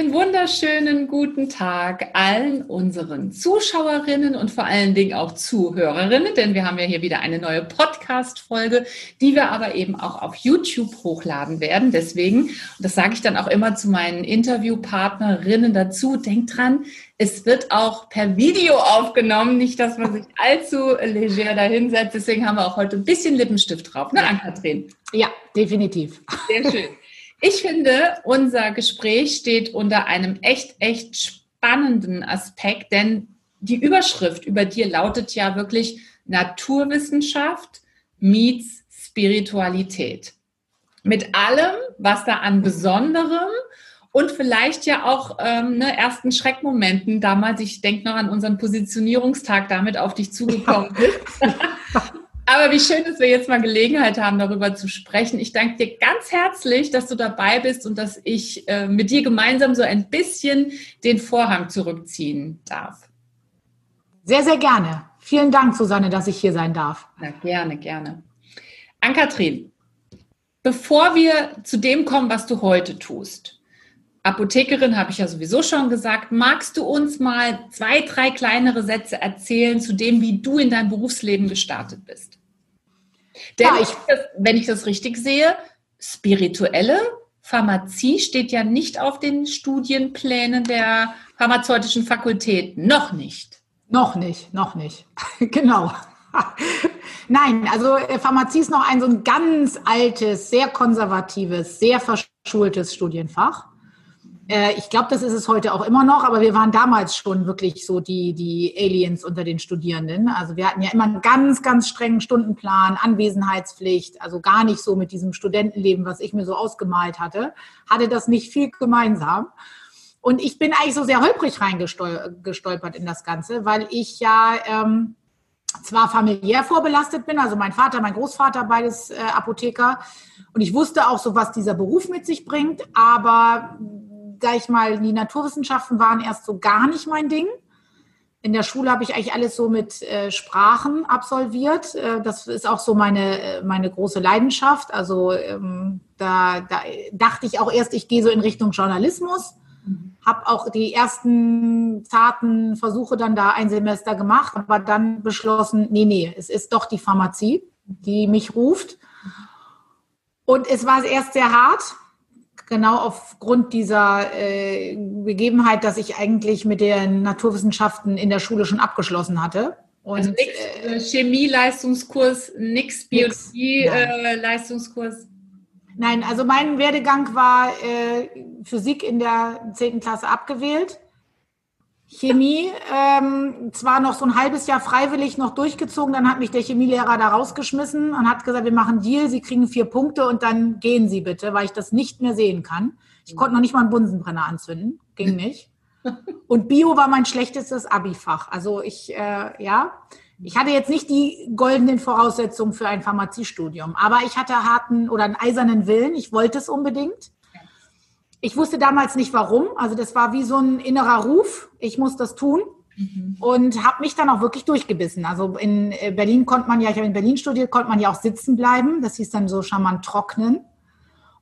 Einen wunderschönen guten Tag allen unseren Zuschauerinnen und vor allen Dingen auch Zuhörerinnen, denn wir haben ja hier wieder eine neue Podcast-Folge, die wir aber eben auch auf YouTube hochladen werden. Deswegen, und das sage ich dann auch immer zu meinen Interviewpartnerinnen dazu, denkt dran, es wird auch per Video aufgenommen, nicht, dass man sich allzu leger dahinsetzt. Deswegen haben wir auch heute ein bisschen Lippenstift drauf, ne, Ann-Kathrin? Ja, definitiv. Sehr schön. Ich finde, unser Gespräch steht unter einem echt, echt spannenden Aspekt, denn die Überschrift über dir lautet ja wirklich Naturwissenschaft meets Spiritualität. Mit allem, was da an Besonderem und vielleicht ja auch ähm, ne, ersten Schreckmomenten damals, ich denke noch an unseren Positionierungstag, damit auf dich zugekommen ist. Aber wie schön, dass wir jetzt mal Gelegenheit haben, darüber zu sprechen. Ich danke dir ganz herzlich, dass du dabei bist und dass ich äh, mit dir gemeinsam so ein bisschen den Vorhang zurückziehen darf. Sehr, sehr gerne. Vielen Dank, Susanne, dass ich hier sein darf. Na, gerne, gerne. Ann-Kathrin, bevor wir zu dem kommen, was du heute tust, Apothekerin habe ich ja sowieso schon gesagt. Magst du uns mal zwei, drei kleinere Sätze erzählen zu dem, wie du in dein Berufsleben gestartet bist? Denn ja, ich, wenn ich das richtig sehe, spirituelle Pharmazie steht ja nicht auf den Studienplänen der pharmazeutischen Fakultäten. Noch nicht. Noch nicht, noch nicht. genau. Nein, also äh, Pharmazie ist noch ein so ein ganz altes, sehr konservatives, sehr verschultes Studienfach. Äh, ich glaube, das ist es heute auch immer noch, aber wir waren damals schon wirklich so die, die Aliens unter den Studierenden. Also wir hatten ja immer einen ganz, ganz strengen Stundenplan, Anwesenheitspflicht, also gar nicht so mit diesem Studentenleben, was ich mir so ausgemalt hatte, hatte das nicht viel gemeinsam. Und ich bin eigentlich so sehr holprig reingestolpert in das Ganze, weil ich ja ähm, zwar familiär vorbelastet bin, also mein Vater, mein Großvater, beides äh, Apotheker, und ich wusste auch so, was dieser Beruf mit sich bringt, aber sag ich mal, die Naturwissenschaften waren erst so gar nicht mein Ding. In der Schule habe ich eigentlich alles so mit äh, Sprachen absolviert. Äh, das ist auch so meine, äh, meine große Leidenschaft. Also ähm, da, da dachte ich auch erst, ich gehe so in Richtung Journalismus. Mhm. Habe auch die ersten zarten Versuche dann da ein Semester gemacht, aber dann beschlossen, nee, nee, es ist doch die Pharmazie, die mich ruft. Und es war erst sehr hart, genau aufgrund dieser äh, Begebenheit, dass ich eigentlich mit den Naturwissenschaften in der Schule schon abgeschlossen hatte. Und, also nix, äh, Chemie-Leistungskurs, nix Biologie-Leistungskurs? Äh, Nein, also mein Werdegang war äh, Physik in der 10. Klasse abgewählt. Chemie ähm, zwar noch so ein halbes Jahr freiwillig noch durchgezogen, dann hat mich der Chemielehrer da rausgeschmissen und hat gesagt, wir machen Deal, Sie kriegen vier Punkte und dann gehen Sie bitte, weil ich das nicht mehr sehen kann. Ich konnte noch nicht mal einen Bunsenbrenner anzünden, ging nicht. Und Bio war mein schlechtestes Abifach. Also ich, äh, ja, ich hatte jetzt nicht die goldenen Voraussetzungen für ein Pharmaziestudium, aber ich hatte harten oder einen eisernen Willen. Ich wollte es unbedingt. Ich wusste damals nicht warum. Also das war wie so ein innerer Ruf. Ich muss das tun. Mhm. Und habe mich dann auch wirklich durchgebissen. Also in äh, Berlin konnte man ja, ich habe in Berlin studiert, konnte man ja auch sitzen bleiben. Das hieß dann so charmant trocknen.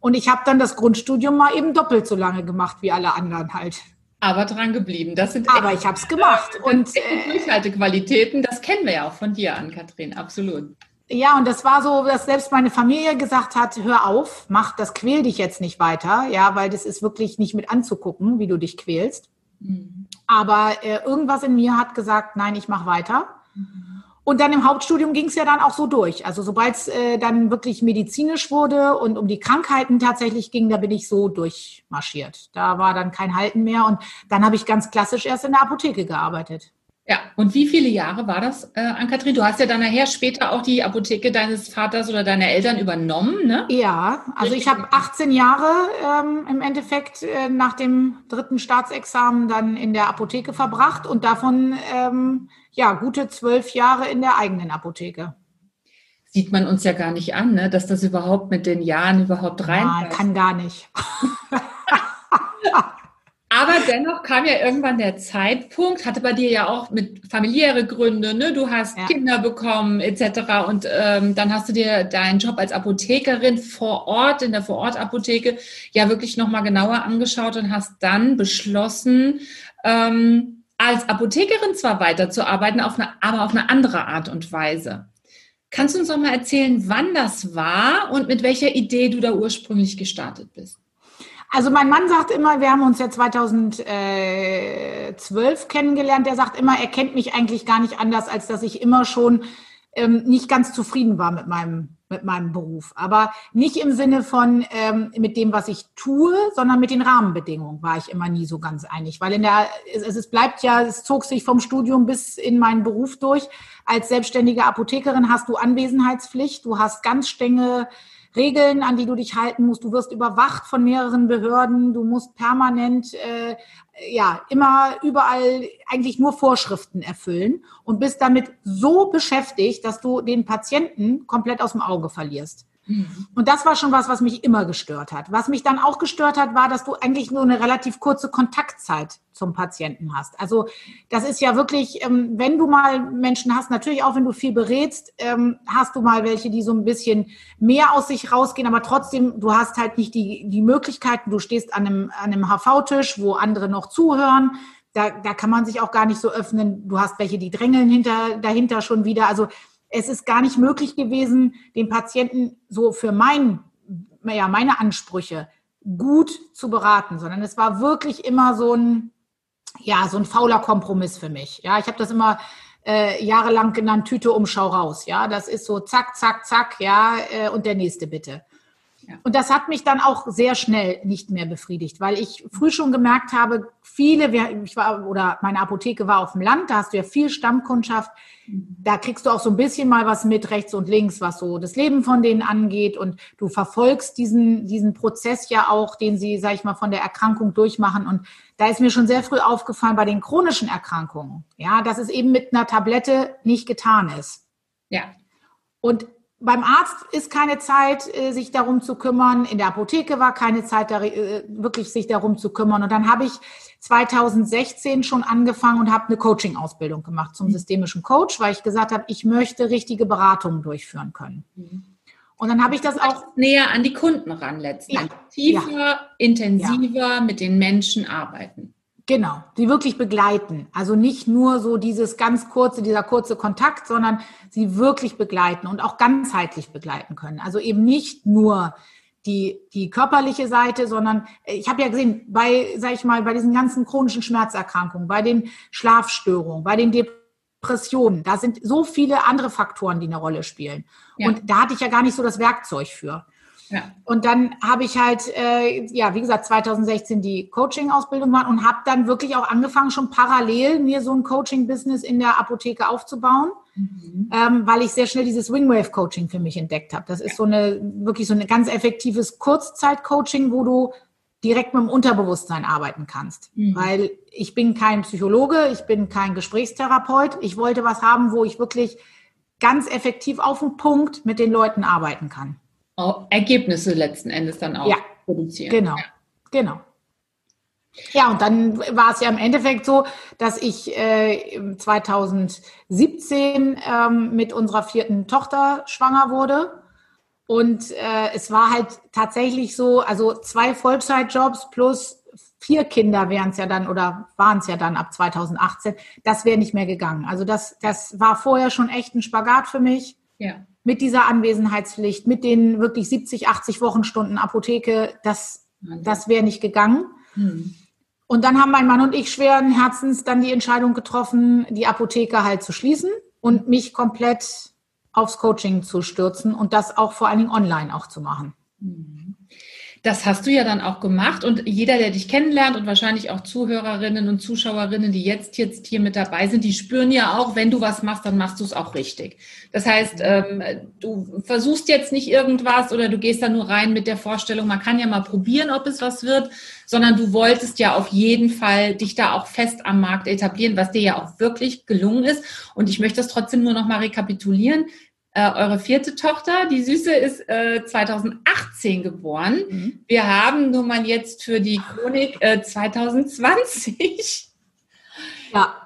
Und ich habe dann das Grundstudium mal eben doppelt so lange gemacht wie alle anderen halt. Aber dran geblieben. Das sind Aber ich habe es gemacht. Und äh, Durchhaltequalitäten, das kennen wir ja auch von dir an, Kathrin, absolut. Ja, und das war so, dass selbst meine Familie gesagt hat, hör auf, mach, das quäl dich jetzt nicht weiter, ja, weil das ist wirklich nicht mit anzugucken, wie du dich quälst. Mhm. Aber äh, irgendwas in mir hat gesagt, nein, ich mach weiter. Mhm. Und dann im Hauptstudium ging es ja dann auch so durch. Also sobald es äh, dann wirklich medizinisch wurde und um die Krankheiten tatsächlich ging, da bin ich so durchmarschiert. Da war dann kein Halten mehr. Und dann habe ich ganz klassisch erst in der Apotheke gearbeitet. Ja, und wie viele Jahre war das, äh, Ann-Kathrin? Du hast ja dann nachher später auch die Apotheke deines Vaters oder deiner Eltern übernommen, ne? Ja, also ich habe 18 Jahre ähm, im Endeffekt äh, nach dem dritten Staatsexamen dann in der Apotheke verbracht und davon ähm, ja gute zwölf Jahre in der eigenen Apotheke. sieht man uns ja gar nicht an, ne? dass das überhaupt mit den Jahren überhaupt rein. Nein, kann gar nicht. Aber dennoch kam ja irgendwann der Zeitpunkt, hatte bei dir ja auch mit familiäre Gründe, ne? du hast ja. Kinder bekommen etc. Und ähm, dann hast du dir deinen Job als Apothekerin vor Ort, in der Vorortapotheke, ja wirklich nochmal genauer angeschaut und hast dann beschlossen, ähm, als Apothekerin zwar weiterzuarbeiten, auf eine, aber auf eine andere Art und Weise. Kannst du uns noch mal erzählen, wann das war und mit welcher Idee du da ursprünglich gestartet bist? Also mein Mann sagt immer, wir haben uns ja 2012 kennengelernt, der sagt immer, er kennt mich eigentlich gar nicht anders, als dass ich immer schon ähm, nicht ganz zufrieden war mit meinem, mit meinem Beruf. Aber nicht im Sinne von ähm, mit dem, was ich tue, sondern mit den Rahmenbedingungen war ich immer nie so ganz einig. Weil in der, es, es bleibt ja, es zog sich vom Studium bis in meinen Beruf durch. Als selbstständige Apothekerin hast du Anwesenheitspflicht, du hast ganz strenge Regeln, an die du dich halten musst. Du wirst überwacht von mehreren Behörden. Du musst permanent, äh, ja, immer überall eigentlich nur Vorschriften erfüllen und bist damit so beschäftigt, dass du den Patienten komplett aus dem Auge verlierst. Mhm. Und das war schon was, was mich immer gestört hat. Was mich dann auch gestört hat, war, dass du eigentlich nur eine relativ kurze Kontaktzeit zum Patienten hast. Also das ist ja wirklich, ähm, wenn du mal Menschen hast, natürlich auch wenn du viel berätst, ähm, hast du mal welche, die so ein bisschen mehr aus sich rausgehen, aber trotzdem, du hast halt nicht die, die Möglichkeiten, du stehst an einem, an einem HV-Tisch, wo andere noch zuhören. Da, da kann man sich auch gar nicht so öffnen. Du hast welche, die drängeln hinter, dahinter schon wieder. Also es ist gar nicht möglich gewesen, den Patienten so für mein, ja, meine Ansprüche gut zu beraten, sondern es war wirklich immer so ein, ja, so ein fauler Kompromiss für mich. Ja, ich habe das immer äh, jahrelang genannt, Tüte Umschau raus. Ja, das ist so zack, zack, zack, ja, äh, und der nächste bitte. Und das hat mich dann auch sehr schnell nicht mehr befriedigt, weil ich früh schon gemerkt habe, viele, ich war, oder meine Apotheke war auf dem Land, da hast du ja viel Stammkundschaft, da kriegst du auch so ein bisschen mal was mit rechts und links, was so das Leben von denen angeht und du verfolgst diesen, diesen Prozess ja auch, den sie, sag ich mal, von der Erkrankung durchmachen und da ist mir schon sehr früh aufgefallen bei den chronischen Erkrankungen, ja, dass es eben mit einer Tablette nicht getan ist. Ja. Und beim Arzt ist keine Zeit, äh, sich darum zu kümmern. In der Apotheke war keine Zeit, äh, wirklich sich darum zu kümmern. Und dann habe ich 2016 schon angefangen und habe eine Coaching-Ausbildung gemacht zum mhm. systemischen Coach, weil ich gesagt habe, ich möchte richtige Beratungen durchführen können. Mhm. Und dann habe ich das auch näher an die Kunden ran letztendlich. Ja, Tiefer, ja. intensiver ja. mit den Menschen arbeiten. Genau, die wirklich begleiten. Also nicht nur so dieses ganz kurze, dieser kurze Kontakt, sondern sie wirklich begleiten und auch ganzheitlich begleiten können. Also eben nicht nur die, die körperliche Seite, sondern äh, ich habe ja gesehen, bei, sag ich mal, bei diesen ganzen chronischen Schmerzerkrankungen, bei den Schlafstörungen, bei den Depressionen, da sind so viele andere Faktoren, die eine Rolle spielen. Ja. Und da hatte ich ja gar nicht so das Werkzeug für. Ja. Und dann habe ich halt, äh, ja, wie gesagt, 2016 die Coaching-Ausbildung gemacht und habe dann wirklich auch angefangen, schon parallel mir so ein Coaching-Business in der Apotheke aufzubauen, mhm. ähm, weil ich sehr schnell dieses Wingwave-Coaching für mich entdeckt habe. Das ist so eine, wirklich so ein ganz effektives Kurzzeit-Coaching, wo du direkt mit dem Unterbewusstsein arbeiten kannst. Mhm. Weil ich bin kein Psychologe, ich bin kein Gesprächstherapeut. Ich wollte was haben, wo ich wirklich ganz effektiv auf den Punkt mit den Leuten arbeiten kann. Ergebnisse letzten Endes dann auch ja, produzieren. Genau, ja. genau. Ja, und dann war es ja im Endeffekt so, dass ich äh, 2017 ähm, mit unserer vierten Tochter schwanger wurde. Und äh, es war halt tatsächlich so, also zwei Vollzeitjobs plus vier Kinder wären es ja dann oder waren es ja dann ab 2018. Das wäre nicht mehr gegangen. Also das, das war vorher schon echt ein Spagat für mich. Ja mit dieser Anwesenheitspflicht, mit den wirklich 70, 80 Wochenstunden Apotheke, das, das wäre nicht gegangen. Hm. Und dann haben mein Mann und ich schweren Herzens dann die Entscheidung getroffen, die Apotheke halt zu schließen und mich komplett aufs Coaching zu stürzen und das auch vor allen Dingen online auch zu machen. Hm. Das hast du ja dann auch gemacht und jeder, der dich kennenlernt und wahrscheinlich auch Zuhörerinnen und Zuschauerinnen, die jetzt, jetzt hier mit dabei sind, die spüren ja auch, wenn du was machst, dann machst du es auch richtig. Das heißt, ähm, du versuchst jetzt nicht irgendwas oder du gehst da nur rein mit der Vorstellung, man kann ja mal probieren, ob es was wird, sondern du wolltest ja auf jeden Fall dich da auch fest am Markt etablieren, was dir ja auch wirklich gelungen ist. Und ich möchte das trotzdem nur noch mal rekapitulieren Äh, eure vierte Tochter, die Süße, ist äh, 2018 geboren. Mhm. Wir haben nun mal jetzt für die Chronik äh, 2020. Ja.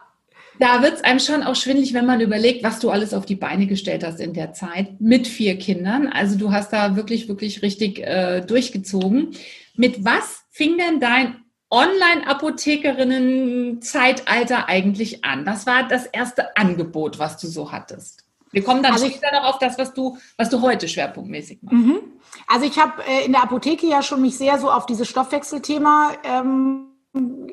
Da wird es einem schon auch schwindlig, wenn man überlegt, was du alles auf die Beine gestellt hast in der Zeit mit vier Kindern. Also du hast da wirklich, wirklich richtig äh, durchgezogen. Mit was fing denn dein Online-Apothekerinnen-Zeitalter eigentlich an? Was war das erste Angebot, was du so hattest? Wir kommen dann also später noch auf das, was du, was du heute schwerpunktmäßig machst. Mhm. Also ich habe äh, in der Apotheke ja schon mich sehr so auf dieses Stoffwechselthema ähm,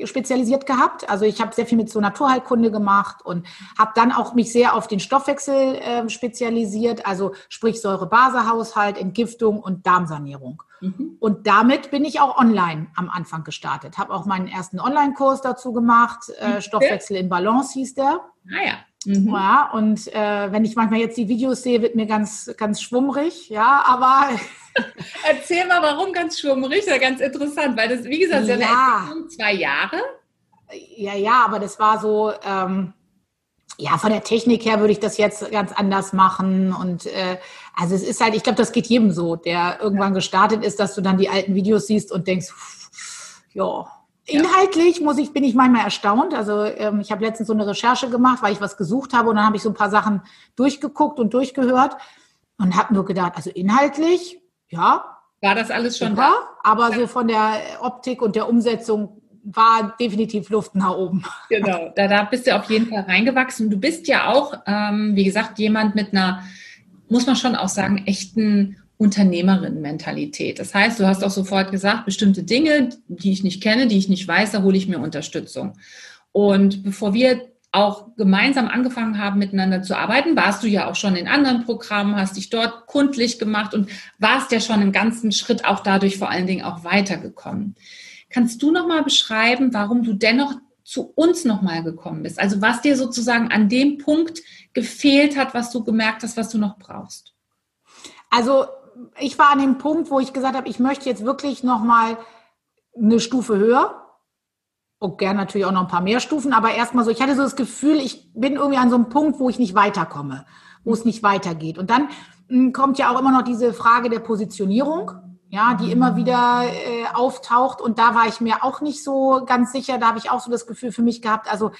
spezialisiert gehabt. Also ich habe sehr viel mit so Naturheilkunde gemacht und habe dann auch mich sehr auf den Stoffwechsel äh, spezialisiert, also sprich Säure-Base-Haushalt, Entgiftung und Darmsanierung. Mhm. Und damit bin ich auch online am Anfang gestartet. Habe auch meinen ersten Online-Kurs dazu gemacht. Äh, Stoffwechsel in Balance hieß der. Ah ja. Mhm. Ja, und äh, wenn ich manchmal jetzt die Videos sehe, wird mir ganz, ganz schwummrig, ja, aber. Erzähl mal, warum ganz schwummrig? Ja ganz interessant, weil das, wie gesagt, ja. eine Entwicklung zwei Jahre. Ja, ja, aber das war so, ähm, ja, von der Technik her würde ich das jetzt ganz anders machen. Und äh, also es ist halt, ich glaube, das geht jedem so, der irgendwann gestartet ist, dass du dann die alten Videos siehst und denkst, ja, Inhaltlich muss ich, bin ich manchmal erstaunt. Also ähm, ich habe letztens so eine Recherche gemacht, weil ich was gesucht habe und dann habe ich so ein paar Sachen durchgeguckt und durchgehört und habe nur gedacht, also inhaltlich, ja. War das alles schon super, da? Aber so von der Optik und der Umsetzung war definitiv Luft nach oben. Genau, da, da bist du auf jeden Fall reingewachsen. Du bist ja auch, ähm, wie gesagt, jemand mit einer, muss man schon auch sagen, echten Unternehmerin-Mentalität. Das heißt, du hast auch sofort gesagt, bestimmte Dinge, die ich nicht kenne, die ich nicht weiß, da hole ich mir Unterstützung. Und bevor wir auch gemeinsam angefangen haben, miteinander zu arbeiten, warst du ja auch schon in anderen Programmen, hast dich dort kundlich gemacht und warst ja schon im ganzen Schritt auch dadurch vor allen Dingen auch weitergekommen. Kannst du noch mal beschreiben, warum du dennoch zu uns noch mal gekommen bist? Also was dir sozusagen an dem Punkt gefehlt hat, was du gemerkt hast, was du noch brauchst? Also ich war an dem Punkt, wo ich gesagt habe, ich möchte jetzt wirklich noch mal eine Stufe höher. Und gern natürlich auch noch ein paar mehr Stufen, aber erstmal so, ich hatte so das Gefühl, ich bin irgendwie an so einem Punkt, wo ich nicht weiterkomme, wo es nicht weitergeht. Und dann hm, kommt ja auch immer noch diese Frage der Positionierung, ja, die immer wieder äh, auftaucht. Und da war ich mir auch nicht so ganz sicher. Da habe ich auch so das Gefühl für mich gehabt, also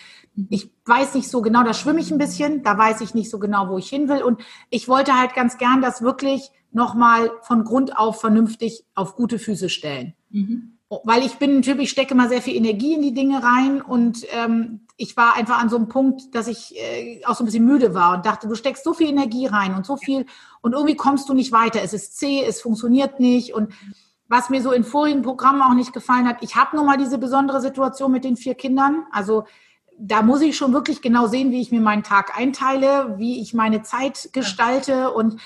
ich weiß nicht so genau, da schwimme ich ein bisschen, da weiß ich nicht so genau, wo ich hin will. Und ich wollte halt ganz gern, dass wirklich nochmal von Grund auf vernünftig auf gute Füße stellen. Mhm. Weil ich bin ein Typ, ich stecke mal sehr viel Energie in die Dinge rein und ähm, ich war einfach an so einem Punkt, dass ich äh, auch so ein bisschen müde war und dachte, du steckst so viel Energie rein und so viel und irgendwie kommst du nicht weiter. Es ist zäh, es funktioniert nicht und was mir so in vorigen Programmen auch nicht gefallen hat, ich habe nun mal diese besondere Situation mit den vier Kindern. Also da muss ich schon wirklich genau sehen, wie ich mir meinen Tag einteile, wie ich meine Zeit gestalte und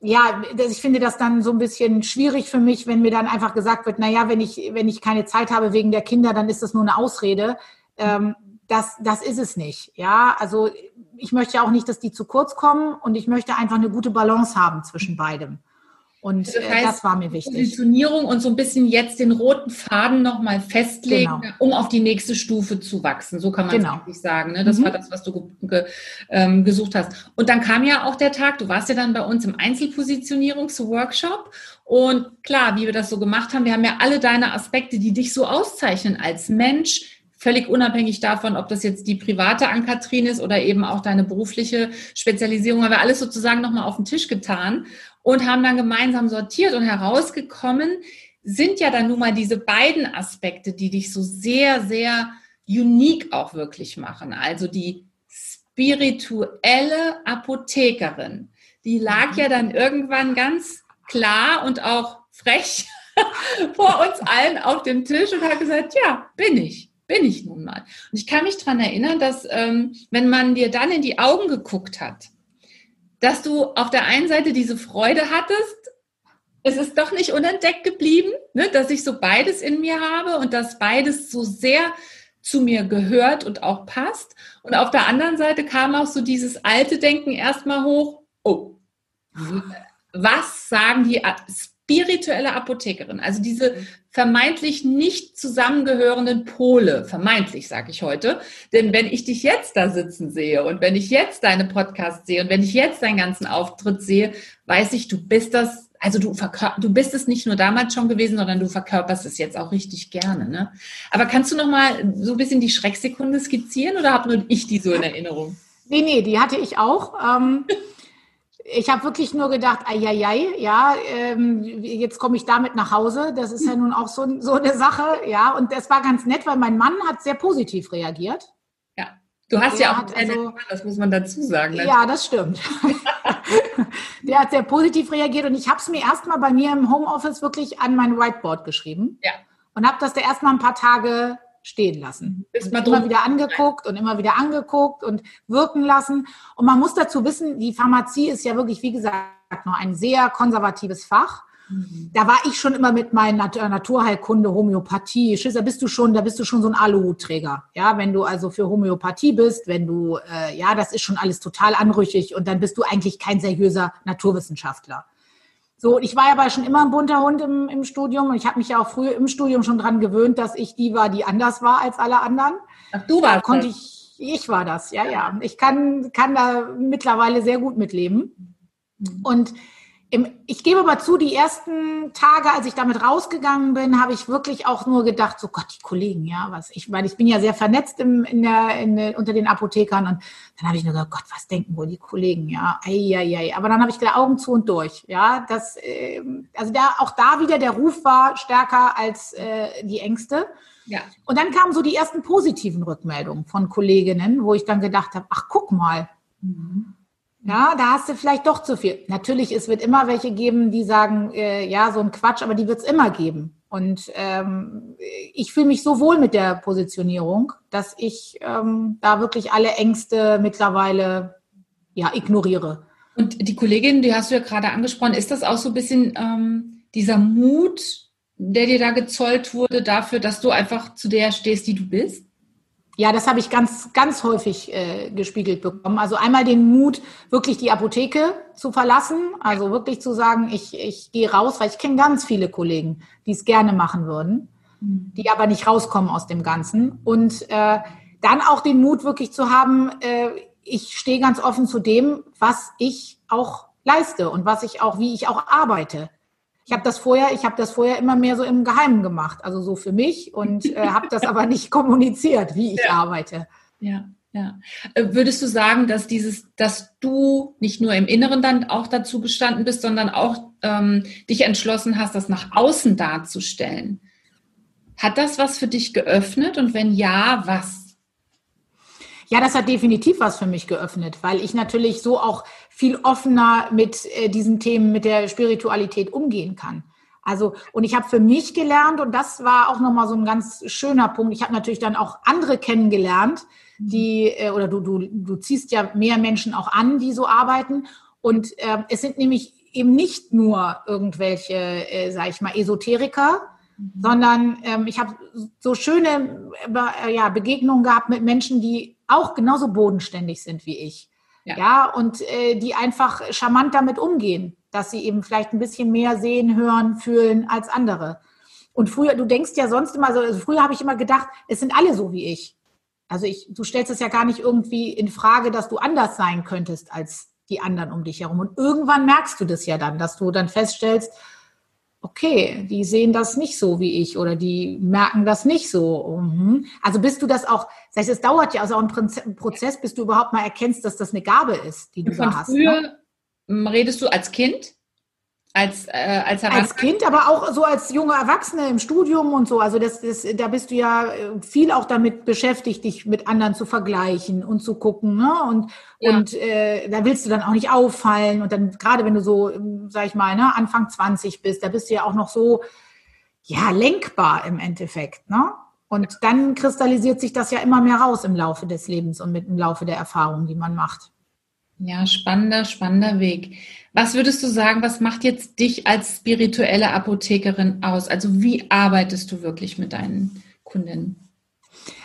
ja, ich finde das dann so ein bisschen schwierig für mich, wenn mir dann einfach gesagt wird, na ja, wenn ich, wenn ich keine Zeit habe wegen der Kinder, dann ist das nur eine Ausrede. Ähm, das, das ist es nicht. Ja, also ich möchte ja auch nicht, dass die zu kurz kommen und ich möchte einfach eine gute Balance haben zwischen beidem. Und das, heißt, das, war mir wichtig. Positionsierung und so ein bisschen jetzt den roten Faden nochmal festlegen, genau. um auf die nächste Stufe zu wachsen. So kann man genau. es eigentlich sagen. Ne? Das mhm. war das, was du ge ähm, gesucht hast. Und dann kam ja auch der Tag, du warst ja dann bei uns im Einzelpositionierungsworkshop. Und klar, wie wir das so gemacht haben, wir haben ja alle deine Aspekte, die dich so auszeichnen als Mensch, völlig unabhängig davon, ob das jetzt die private an Kathrin ist oder eben auch deine berufliche Spezialisierung, haben wir alles sozusagen nochmal auf den Tisch getan und haben dann gemeinsam sortiert und herausgekommen sind ja dann nun mal diese beiden Aspekte, die dich so sehr, sehr unique auch wirklich machen. Also die spirituelle Apothekerin, die lag mhm. ja dann irgendwann ganz klar und auch frech vor uns allen auf dem Tisch und hat gesagt, ja, bin ich, bin ich nun mal. Und ich kann mich daran erinnern, dass ähm, wenn man dir dann in die Augen geguckt hat, dass du auf der einen Seite diese Freude hattest, es ist doch nicht unentdeckt geblieben, ne, dass ich so beides in mir habe und dass beides so sehr zu mir gehört und auch passt. Und auf der anderen Seite kam auch so dieses alte Denken erstmal hoch, oh, was sagen die spirituelle Apothekerin, also diese vermeintlich nicht zusammengehörenden Pole, vermeintlich sage ich heute, denn wenn ich dich jetzt da sitzen sehe und wenn ich jetzt deine Podcasts sehe und wenn ich jetzt deinen ganzen Auftritt sehe, weiß ich, du bist das, also du, du bist es nicht nur damals schon gewesen, sondern du verkörperst es jetzt auch richtig gerne. Ne? Aber kannst du noch mal so ein bisschen die Schrecksekunde skizzieren oder habe nur ich die so in Erinnerung? Nee, nee, die hatte ich auch. Ähm, ich habe wirklich nur gedacht, ai, ja, ähm, jetzt komme ich damit nach Hause. Das ist ja nun auch so, so eine Sache, ja. Und das war ganz nett, weil mein Mann hat sehr positiv reagiert. Ja, du hast ja, auch einen also, das muss man dazu sagen. Ne? Ja, das stimmt. Der hat sehr positiv reagiert und ich habe es mir erstmal bei mir im Homeoffice wirklich an mein Whiteboard geschrieben. Ja. Und habe das da erstmal ein paar Tage stehen lassen. Ist mal immer wieder angeguckt und immer wieder angeguckt und wirken lassen. Und man muss dazu wissen, die Pharmazie ist ja wirklich, wie gesagt, noch ein sehr konservatives Fach. Mhm. Da war ich schon immer mit meinen Nat Naturheilkunde, Homöopathie. Da bist du schon, da bist du schon so ein Aluhutträger. Ja, wenn du also für Homöopathie bist, wenn du, äh, ja, das ist schon alles total anrüchig und dann bist du eigentlich kein seriöser Naturwissenschaftler. So, ich war aber schon immer ein bunter Hund im, im Studium und ich habe mich ja auch früh im Studium schon dran gewöhnt, dass ich die war, die anders war als alle anderen. Ach, du warst da konnte ich, ich war das, ja, ja. Ich kann, kann da mittlerweile sehr gut mitleben. Mhm. Und ich gebe aber zu, die ersten Tage, als ich damit rausgegangen bin, habe ich wirklich auch nur gedacht, so Gott, die Kollegen, ja, was ich meine, ich bin ja sehr vernetzt im, in der, in der, unter den Apothekern und dann habe ich nur gedacht, Gott, was denken wohl die Kollegen, ja, ei, ei, ei. aber dann habe ich gedacht, Augen zu und durch, ja, das, äh, also da, auch da wieder der Ruf war stärker als äh, die Ängste. Ja. Und dann kamen so die ersten positiven Rückmeldungen von Kolleginnen, wo ich dann gedacht habe, ach, guck mal, mhm. Ja, da hast du vielleicht doch zu viel. Natürlich, es wird immer welche geben, die sagen, äh, ja, so ein Quatsch, aber die wird es immer geben. Und ähm, ich fühle mich so wohl mit der Positionierung, dass ich ähm, da wirklich alle Ängste mittlerweile ja, ignoriere. Und die Kollegin, die hast du ja gerade angesprochen, ist das auch so ein bisschen ähm, dieser Mut, der dir da gezollt wurde, dafür, dass du einfach zu der stehst, die du bist? Ja, das habe ich ganz, ganz häufig äh, gespiegelt bekommen. Also einmal den Mut, wirklich die Apotheke zu verlassen. Also wirklich zu sagen, ich, ich gehe raus, weil ich kenne ganz viele Kollegen, die es gerne machen würden, die aber nicht rauskommen aus dem Ganzen. Und äh, dann auch den Mut wirklich zu haben, äh, ich stehe ganz offen zu dem, was ich auch leiste und was ich auch, wie ich auch arbeite. Ich habe das vorher, ich habe das vorher immer mehr so im Geheimen gemacht, also so für mich und äh, habe das aber nicht kommuniziert, wie ich ja. arbeite. Ja. Ja. Äh, würdest du sagen, dass dieses, dass du nicht nur im Inneren dann auch dazu gestanden bist, sondern auch ähm, dich entschlossen hast, das nach außen darzustellen? Hat das was für dich geöffnet und wenn ja, was? Ja, das hat definitiv was für mich geöffnet, weil ich natürlich so auch viel offener mit äh, diesen Themen, mit der Spiritualität umgehen kann. Also, und ich habe für mich gelernt, und das war auch nochmal so ein ganz schöner Punkt, ich habe natürlich dann auch andere kennengelernt, die, äh, oder du, du, du ziehst ja mehr Menschen auch an, die so arbeiten. Und äh, es sind nämlich eben nicht nur irgendwelche, äh, sag ich mal, Esoteriker, mhm. sondern ähm, ich habe so schöne äh, ja, Begegnungen gehabt mit Menschen, die auch genauso bodenständig sind wie ich. Ja, ja und äh, die einfach charmant damit umgehen, dass sie eben vielleicht ein bisschen mehr sehen, hören, fühlen als andere. Und früher, du denkst ja sonst immer so, also früher habe ich immer gedacht, es sind alle so wie ich. Also ich, du stellst es ja gar nicht irgendwie in Frage, dass du anders sein könntest als die anderen um dich herum. Und irgendwann merkst du das ja dann, dass du dann feststellst, okay, die sehen das nicht so wie ich oder die merken das nicht so. Mhm. Also bist du das auch, das heißt, es dauert ja also auch ein Prozess, bis du überhaupt mal erkennst, dass das eine Gabe ist, die du Von da hast. Früher ne? redest du als Kind? Als, äh, als, als Kind, aber auch so als junge Erwachsene im Studium und so. Also das, das, da bist du ja äh, viel auch damit beschäftigt, dich mit anderen zu vergleichen und zu gucken. Ne? Und, ja. und äh, da willst du dann auch nicht auffallen. Und dann, gerade wenn du so, ähm, sag ich mal, ne, Anfang 20 bist, da bist du ja auch noch so ja, lenkbar im Endeffekt. Ne? Und dann kristallisiert sich das ja immer mehr raus im Laufe des Lebens und mit im Laufe der Erfahrungen, die man macht. Ja, spannender, spannender Weg. Was würdest du sagen, was macht jetzt dich als spirituelle Apothekerin aus? Also wie arbeitest du wirklich mit deinen Kundinnen?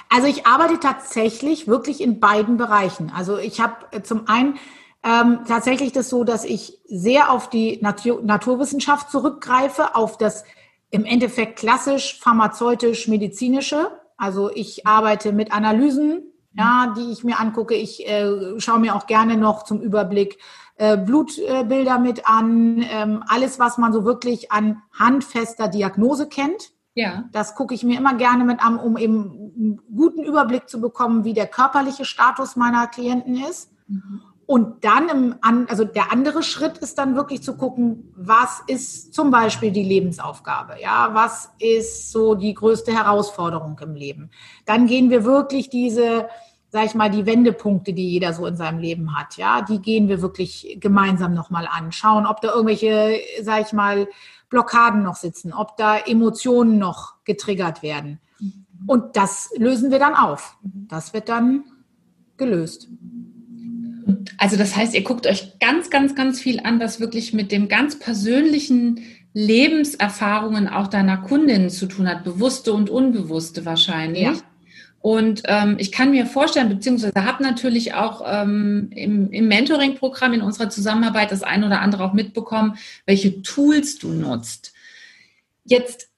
Also ich arbeite tatsächlich wirklich in beiden Bereichen. Also ich habe äh, zum einen ähm, tatsächlich das so, dass ich sehr auf die Natur Naturwissenschaft zurückgreife, auf das im Endeffekt klassisch pharmazeutisch-medizinische. Also ich arbeite mit Analysen, ja, die ich mir angucke. Ich äh, schaue mir auch gerne noch zum Überblick äh, Blutbilder mit an, ähm, alles, was man so wirklich an handfester Diagnose kennt. Ja. Das gucke ich mir immer gerne mit an, um eben einen guten Überblick zu bekommen, wie der körperliche Status meiner Klienten ist. Mhm. Und dann, im, also der andere Schritt ist dann wirklich zu gucken, was ist zum Beispiel die Lebensaufgabe? Ja, was ist so die größte Herausforderung im Leben? Dann gehen wir wirklich diese, sag ich mal, die Wendepunkte, die jeder so in seinem Leben hat, ja, die gehen wir wirklich gemeinsam nochmal an. Schauen, ob da irgendwelche, sag ich mal, Blockaden noch sitzen, ob da Emotionen noch getriggert werden. Und das lösen wir dann auf. Das wird dann gelöst. Also das heißt, ihr guckt euch ganz, ganz, ganz viel an, was wirklich mit dem ganz persönlichen Lebenserfahrungen auch deiner Kundinnen zu tun hat, bewusste und unbewusste wahrscheinlich. Ja. Und ähm, ich kann mir vorstellen, beziehungsweise habe natürlich auch ähm, im, im Mentoring-Programm in unserer Zusammenarbeit das ein oder andere auch mitbekommen, welche Tools du nutzt. Jetzt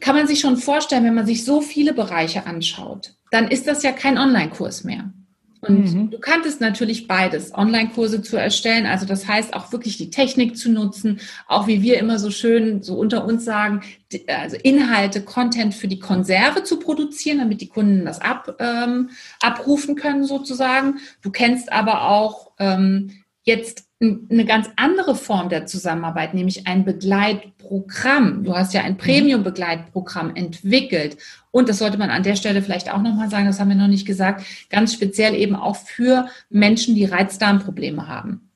kann man sich schon vorstellen, wenn man sich so viele Bereiche anschaut, dann ist das ja kein Online-Kurs mehr. Und mhm. du kanntest natürlich beides, Online-Kurse zu erstellen. Also das heißt auch wirklich die Technik zu nutzen, auch wie wir immer so schön so unter uns sagen, also Inhalte, Content für die Konserve zu produzieren, damit die Kunden das ab, ähm, abrufen können sozusagen. Du kennst aber auch ähm, jetzt eine ganz andere Form der Zusammenarbeit, nämlich ein Begleitprogramm. Du hast ja ein mhm. Premium-Begleitprogramm entwickelt. Und das sollte man an der Stelle vielleicht auch nochmal sagen, das haben wir noch nicht gesagt, ganz speziell eben auch für Menschen, die Reizdarmprobleme haben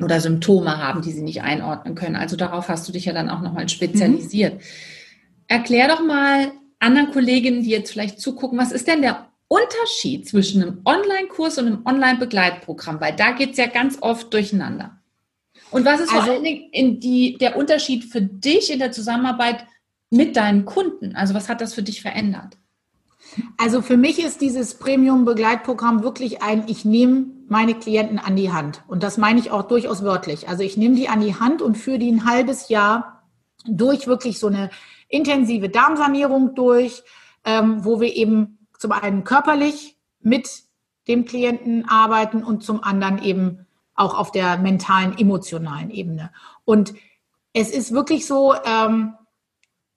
oder Symptome haben, die sie nicht einordnen können. Also darauf hast du dich ja dann auch nochmal spezialisiert. Mhm. Erklär doch mal anderen Kolleginnen, die jetzt vielleicht zugucken, was ist denn der Unterschied zwischen einem Online-Kurs und einem Online-Begleitprogramm? Weil da geht es ja ganz oft durcheinander. Und was ist also, vor allen Dingen in die, der Unterschied für dich in der Zusammenarbeit mit deinen Kunden? Also was hat das für dich verändert? Also für mich ist dieses Premium-Begleitprogramm wirklich ein, ich nehme meine Klienten an die Hand. Und das meine ich auch durchaus wörtlich. Also ich nehme die an die Hand und führe die ein halbes Jahr durch wirklich so eine intensive Darmsanierung durch, ähm, wo wir eben zum einen körperlich mit dem Klienten arbeiten und zum anderen eben auch auf der mentalen, emotionalen Ebene. Und es ist wirklich so, ähm,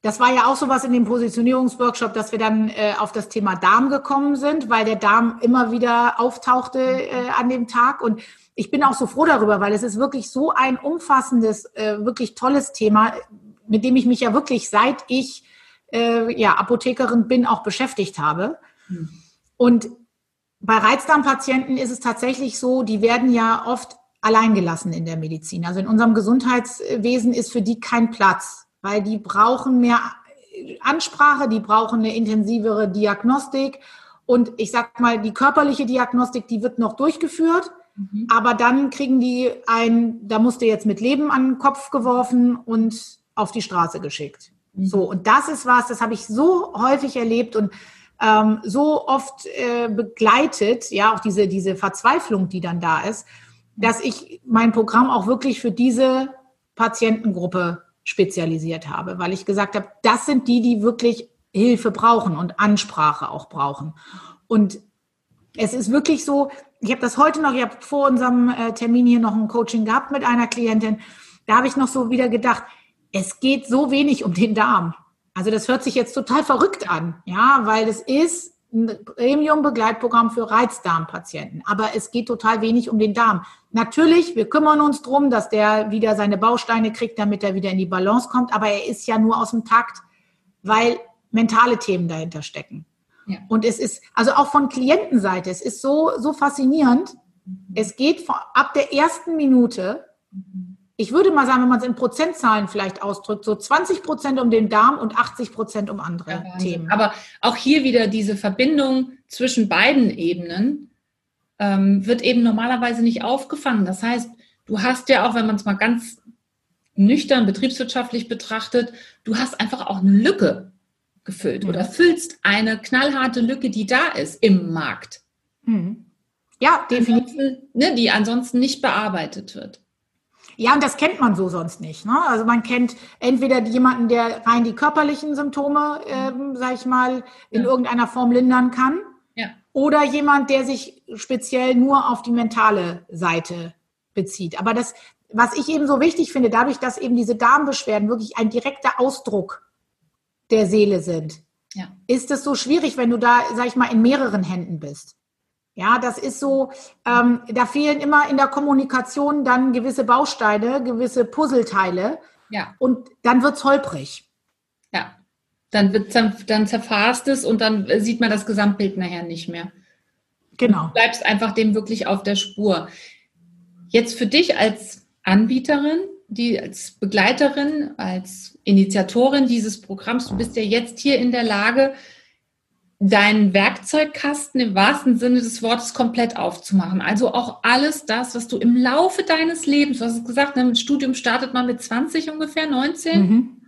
das war ja auch so was in dem Positionierungsworkshop, dass wir dann äh, auf das Thema Darm gekommen sind, weil der Darm immer wieder auftauchte äh, an dem Tag. Und ich bin auch so froh darüber, weil es ist wirklich so ein umfassendes, äh, wirklich tolles Thema, mit dem ich mich ja wirklich seit ich äh, ja, Apothekerin bin, auch beschäftigt habe. Und bei Reizdarmpatienten ist es tatsächlich so, die werden ja oft alleingelassen in der Medizin. Also in unserem Gesundheitswesen ist für die kein Platz, weil die brauchen mehr Ansprache, die brauchen eine intensivere Diagnostik. Und ich sag mal, die körperliche Diagnostik, die wird noch durchgeführt. Mhm. Aber dann kriegen die ein, da musste jetzt mit Leben an den Kopf geworfen und auf die Straße geschickt. Mhm. So, und das ist was, das habe ich so häufig erlebt und ähm, so oft äh, begleitet, ja, auch diese, diese Verzweiflung, die dann da ist, dass ich mein Programm auch wirklich für diese Patientengruppe spezialisiert habe, weil ich gesagt habe, das sind die, die wirklich Hilfe brauchen und Ansprache auch brauchen. Und es ist wirklich so, ich habe das heute noch, ich habe vor unserem äh, Termin hier noch ein Coaching gehabt mit einer Klientin, da habe ich noch so wieder gedacht, es geht so wenig um den Darm. Also das hört sich jetzt total verrückt an, ja, weil es ist ein Premium-Begleitprogramm für Reizdarmpatienten. Aber es geht total wenig um den Darm. Natürlich, wir kümmern uns drum, dass der wieder seine Bausteine kriegt, damit er wieder in die Balance kommt. Aber er ist ja nur aus dem Takt, weil mentale Themen dahinter stecken. Ja. Und es ist, also auch von Klientenseite, es ist so, so faszinierend. Es geht von, ab der ersten Minute ich würde mal sagen, wenn man es in Prozentzahlen vielleicht ausdrückt, so 20 Prozent um den Darm und 80 Prozent um andere ja, Themen. Aber auch hier wieder diese Verbindung zwischen beiden Ebenen ähm, wird eben normalerweise nicht aufgefangen. Das heißt, du hast ja auch, wenn man es mal ganz nüchtern betriebswirtschaftlich betrachtet, du hast einfach auch eine Lücke gefüllt mhm. oder füllst eine knallharte Lücke, die da ist im Markt. Mhm. Ja, definitiv. Ne, die ansonsten nicht bearbeitet wird. Ja, und das kennt man so sonst nicht. Ne? Also man kennt entweder jemanden, der rein die körperlichen Symptome, ähm, sag ich mal, in ja. irgendeiner Form lindern kann. Ja. Oder jemand, der sich speziell nur auf die mentale Seite bezieht. Aber das, was ich eben so wichtig finde, dadurch, dass eben diese Darmbeschwerden wirklich ein direkter Ausdruck der Seele sind, ja. ist es so schwierig, wenn du da, sag ich mal, in mehreren Händen bist. Ja, das ist so, ähm, da fehlen immer in der Kommunikation dann gewisse Bausteine, gewisse Puzzleteile. Ja. Und dann wird es holprig. Ja. Dann, wird, dann zerfasst es und dann sieht man das Gesamtbild nachher nicht mehr. Genau. Du bleibst einfach dem wirklich auf der Spur. Jetzt für dich als Anbieterin, die als Begleiterin, als Initiatorin dieses Programms, du bist ja jetzt hier in der Lage, deinen Werkzeugkasten im wahrsten Sinne des Wortes komplett aufzumachen. Also auch alles das, was du im Laufe deines Lebens, du hast gesagt, ein Studium startet man mit 20 ungefähr, 19, mhm.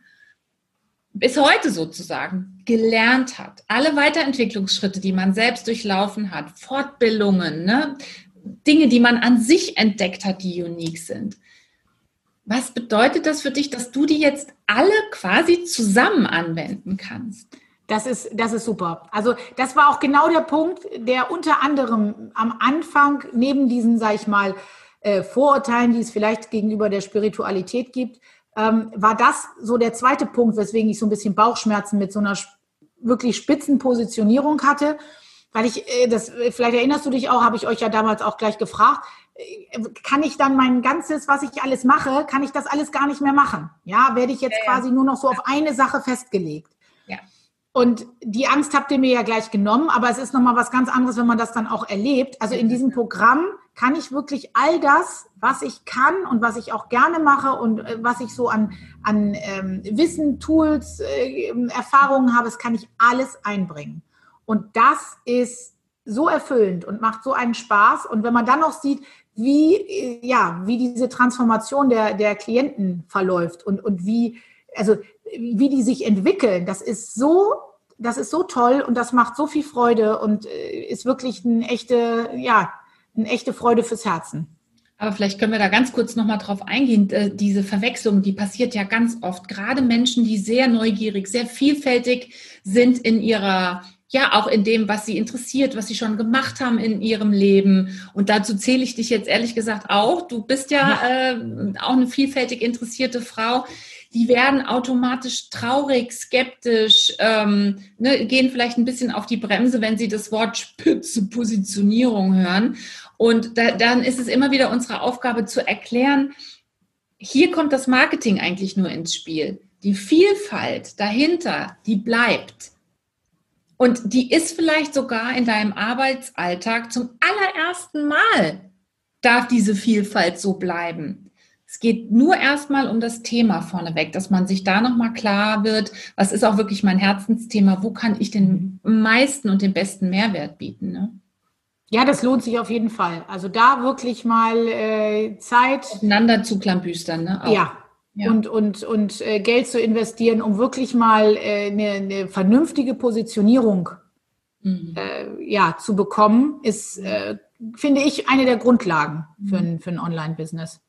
bis heute sozusagen gelernt hat. Alle Weiterentwicklungsschritte, die man selbst durchlaufen hat, Fortbildungen, ne? Dinge, die man an sich entdeckt hat, die unique sind. Was bedeutet das für dich, dass du die jetzt alle quasi zusammen anwenden kannst? Das ist, das ist super. Also das war auch genau der Punkt, der unter anderem am Anfang neben diesen, sag ich mal, äh, Vorurteilen, die es vielleicht gegenüber der Spiritualität gibt, ähm, war das so der zweite Punkt, weswegen ich so ein bisschen Bauchschmerzen mit so einer wirklich spitzen Positionierung hatte. Weil ich, äh, das, vielleicht erinnerst du dich auch, habe ich euch ja damals auch gleich gefragt, äh, kann ich dann mein ganzes, was ich alles mache, kann ich das alles gar nicht mehr machen? Ja, werde ich jetzt ja, ja. quasi nur noch so auf eine Sache festgelegt. Und die Angst habt ihr mir ja gleich genommen, aber es ist nochmal was ganz anderes, wenn man das dann auch erlebt. Also in diesem Programm kann ich wirklich all das, was ich kann und was ich auch gerne mache und äh, was ich so an, an ähm, Wissen, Tools, äh, Erfahrungen habe, das kann ich alles einbringen. Und das ist so erfüllend und macht so einen Spaß. Und wenn man dann noch sieht, wie, äh, ja, wie diese Transformation der, der Klienten verläuft und, und wie, also wie die sich entwickeln, das ist so, das ist so toll und das macht so viel Freude und äh, ist wirklich eine echte, ja, eine echte Freude fürs Herzen. Aber vielleicht können wir da ganz kurz nochmal drauf eingehen. Äh, diese Verwechslung, die passiert ja ganz oft. Gerade Menschen, die sehr neugierig, sehr vielfältig sind in ihrer ja auch in dem, was sie interessiert, was sie schon gemacht haben in ihrem Leben. Und dazu zähle ich dich jetzt ehrlich gesagt auch. Du bist ja, ja. Äh, auch eine vielfältig interessierte Frau die werden automatisch traurig, skeptisch, ähm, ne, gehen vielleicht ein bisschen auf die Bremse, wenn sie das Wort spitze Positionierung hören. Und da, dann ist es immer wieder unsere Aufgabe zu erklären, hier kommt das Marketing eigentlich nur ins Spiel. Die Vielfalt dahinter, die bleibt. Und die ist vielleicht sogar in deinem Arbeitsalltag zum allerersten Mal darf diese Vielfalt so bleiben. Es geht nur erstmal um das Thema vorneweg, dass man sich da nochmal klar wird, was ist auch wirklich mein Herzensthema, wo kann ich den meisten und den besten Mehrwert bieten. Ne? Ja, das lohnt sich auf jeden Fall. Also da wirklich mal äh, Zeit. Aufeinander zu klambüstern, ne? Auch. Ja. ja. Und, und, und äh, Geld zu investieren, um wirklich mal äh, eine, eine vernünftige Positionierung mhm. äh, ja, zu bekommen, ist, äh, finde ich, eine der Grundlagen für ein, für ein Online-Business.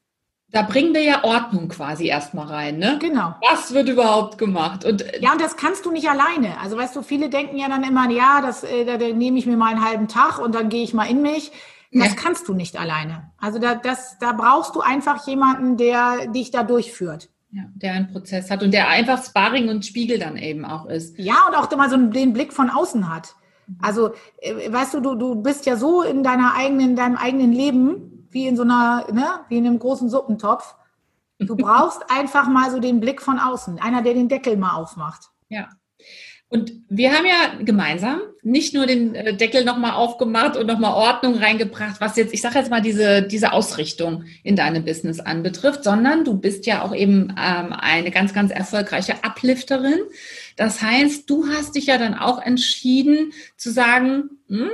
Da bringen wir ja Ordnung quasi erstmal rein, ne? Genau. Was wird überhaupt gemacht? Und äh, ja, und das kannst du nicht alleine. Also weißt du, viele denken ja dann immer, ja, das, äh, da, da nehme ich mir mal einen halben Tag und dann gehe ich mal in mich. Das ja. kannst du nicht alleine. Also da, das, da brauchst du einfach jemanden, der dich da durchführt. Ja, der einen Prozess hat und der einfach Sparring und Spiegel dann eben auch ist. Ja, und auch mal so den Blick von außen hat. Also, äh, weißt du, du, du bist ja so in deiner eigenen, in deinem eigenen Leben, wie in so einer, ne, wie in einem großen Suppentopf. Du brauchst einfach mal so den Blick von außen, einer, der den Deckel mal aufmacht. Ja. Und wir haben ja gemeinsam nicht nur den äh, Deckel nochmal aufgemacht und nochmal Ordnung reingebracht, was jetzt, ich sage jetzt mal, diese, diese Ausrichtung in deinem Business anbetrifft, sondern du bist ja auch eben ähm, eine ganz, ganz erfolgreiche Uplifterin. Das heißt, du hast dich ja dann auch entschieden zu sagen, hm,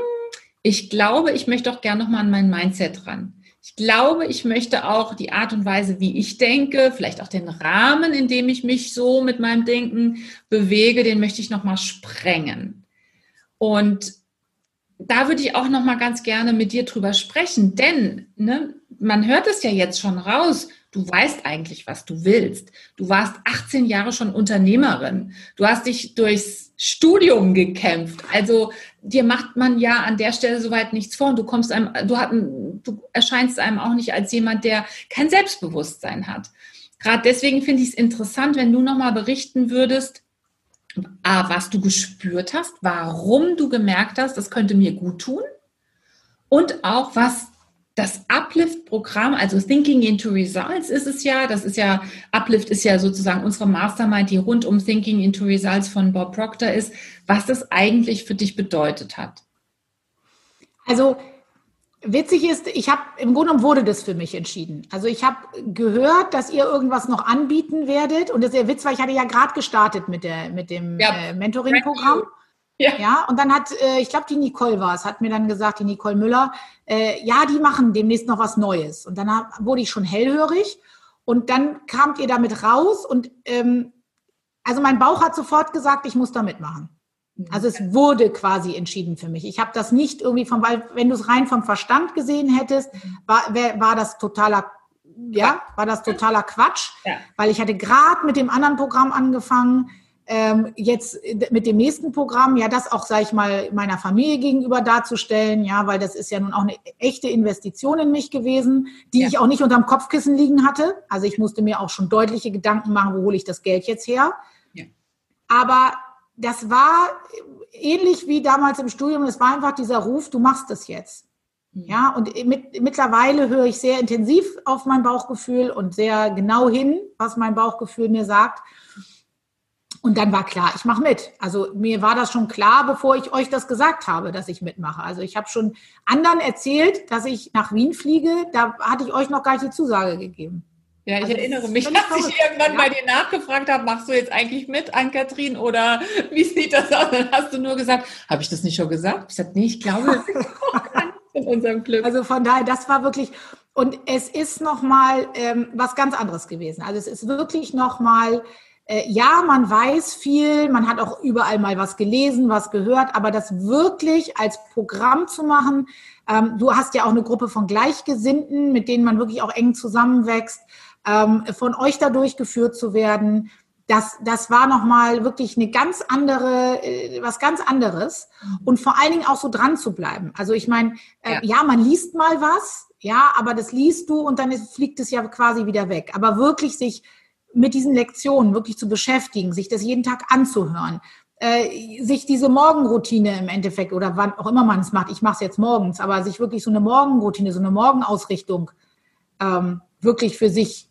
ich glaube, ich möchte doch gern nochmal an mein Mindset ran. Ich glaube, ich möchte auch die Art und Weise, wie ich denke, vielleicht auch den Rahmen, in dem ich mich so mit meinem Denken bewege, den möchte ich nochmal sprengen. Und da würde ich auch noch mal ganz gerne mit dir drüber sprechen, denn ne, man hört es ja jetzt schon raus. Du weißt eigentlich, was du willst. Du warst 18 Jahre schon Unternehmerin. Du hast dich durchs Studium gekämpft. Also dir macht man ja an der Stelle soweit nichts vor. Und du kommst einem, du, hat, du erscheinst einem auch nicht als jemand, der kein Selbstbewusstsein hat. Gerade deswegen finde ich es interessant, wenn du noch mal berichten würdest, A, was du gespürt hast, warum du gemerkt hast, das könnte mir gut tun und auch was das Uplift-Programm, also Thinking into Results ist es ja, das ist ja, Uplift ist ja sozusagen unsere Mastermind, die rund um Thinking into Results von Bob Proctor ist, was das eigentlich für dich bedeutet hat. Also Witzig ist, ich habe im Grunde genommen wurde das für mich entschieden. Also ich habe gehört, dass ihr irgendwas noch anbieten werdet und das ist ja Witz, weil ich hatte ja gerade gestartet mit der mit dem ja. äh, Mentoring-Programm. Ja. ja, und dann hat, äh, ich glaube, die Nicole war es, hat mir dann gesagt, die Nicole Müller, äh, ja, die machen demnächst noch was Neues. Und dann hab, wurde ich schon hellhörig und dann kamt ihr damit raus und ähm, also mein Bauch hat sofort gesagt, ich muss da mitmachen. Also es wurde quasi entschieden für mich. Ich habe das nicht irgendwie vom, weil wenn du es rein vom Verstand gesehen hättest, war, war das totaler, ja, war das totaler Quatsch, ja. weil ich hatte gerade mit dem anderen Programm angefangen, ähm, jetzt mit dem nächsten Programm, ja, das auch, sage ich mal, meiner Familie gegenüber darzustellen, ja, weil das ist ja nun auch eine echte Investition in mich gewesen, die ja. ich auch nicht unterm Kopfkissen liegen hatte. Also ich musste mir auch schon deutliche Gedanken machen, wo hole ich das Geld jetzt her. Ja. Aber das war ähnlich wie damals im Studium, es war einfach dieser Ruf, du machst es jetzt. Mhm. Ja, und mit, mittlerweile höre ich sehr intensiv auf mein Bauchgefühl und sehr genau hin, was mein Bauchgefühl mir sagt. Und dann war klar, ich mache mit. Also mir war das schon klar, bevor ich euch das gesagt habe, dass ich mitmache. Also ich habe schon anderen erzählt, dass ich nach Wien fliege. Da hatte ich euch noch gar nicht die Zusage gegeben. Ja, ich also erinnere mich, dass ich irgendwann ja. bei dir nachgefragt habe, machst du jetzt eigentlich mit, an Kathrin oder wie sieht das aus? Dann hast du nur gesagt, habe ich das nicht schon gesagt? Ich sagte, nee, ich glaube, in unserem Club. Also von daher, das war wirklich, und es ist nochmal ähm, was ganz anderes gewesen. Also es ist wirklich nochmal, ja, man weiß viel, man hat auch überall mal was gelesen, was gehört, aber das wirklich als Programm zu machen, ähm, du hast ja auch eine Gruppe von Gleichgesinnten, mit denen man wirklich auch eng zusammenwächst ähm, von euch da durchgeführt zu werden, das, das war nochmal wirklich eine ganz andere, äh, was ganz anderes. Und vor allen Dingen auch so dran zu bleiben. Also ich meine, äh, ja. ja, man liest mal was, ja, aber das liest du und dann ist, fliegt es ja quasi wieder weg. Aber wirklich sich mit diesen Lektionen wirklich zu beschäftigen, sich das jeden Tag anzuhören, äh, sich diese Morgenroutine im Endeffekt oder wann auch immer man es macht, ich mache es jetzt morgens, aber sich wirklich so eine Morgenroutine, so eine Morgenausrichtung ähm, wirklich für sich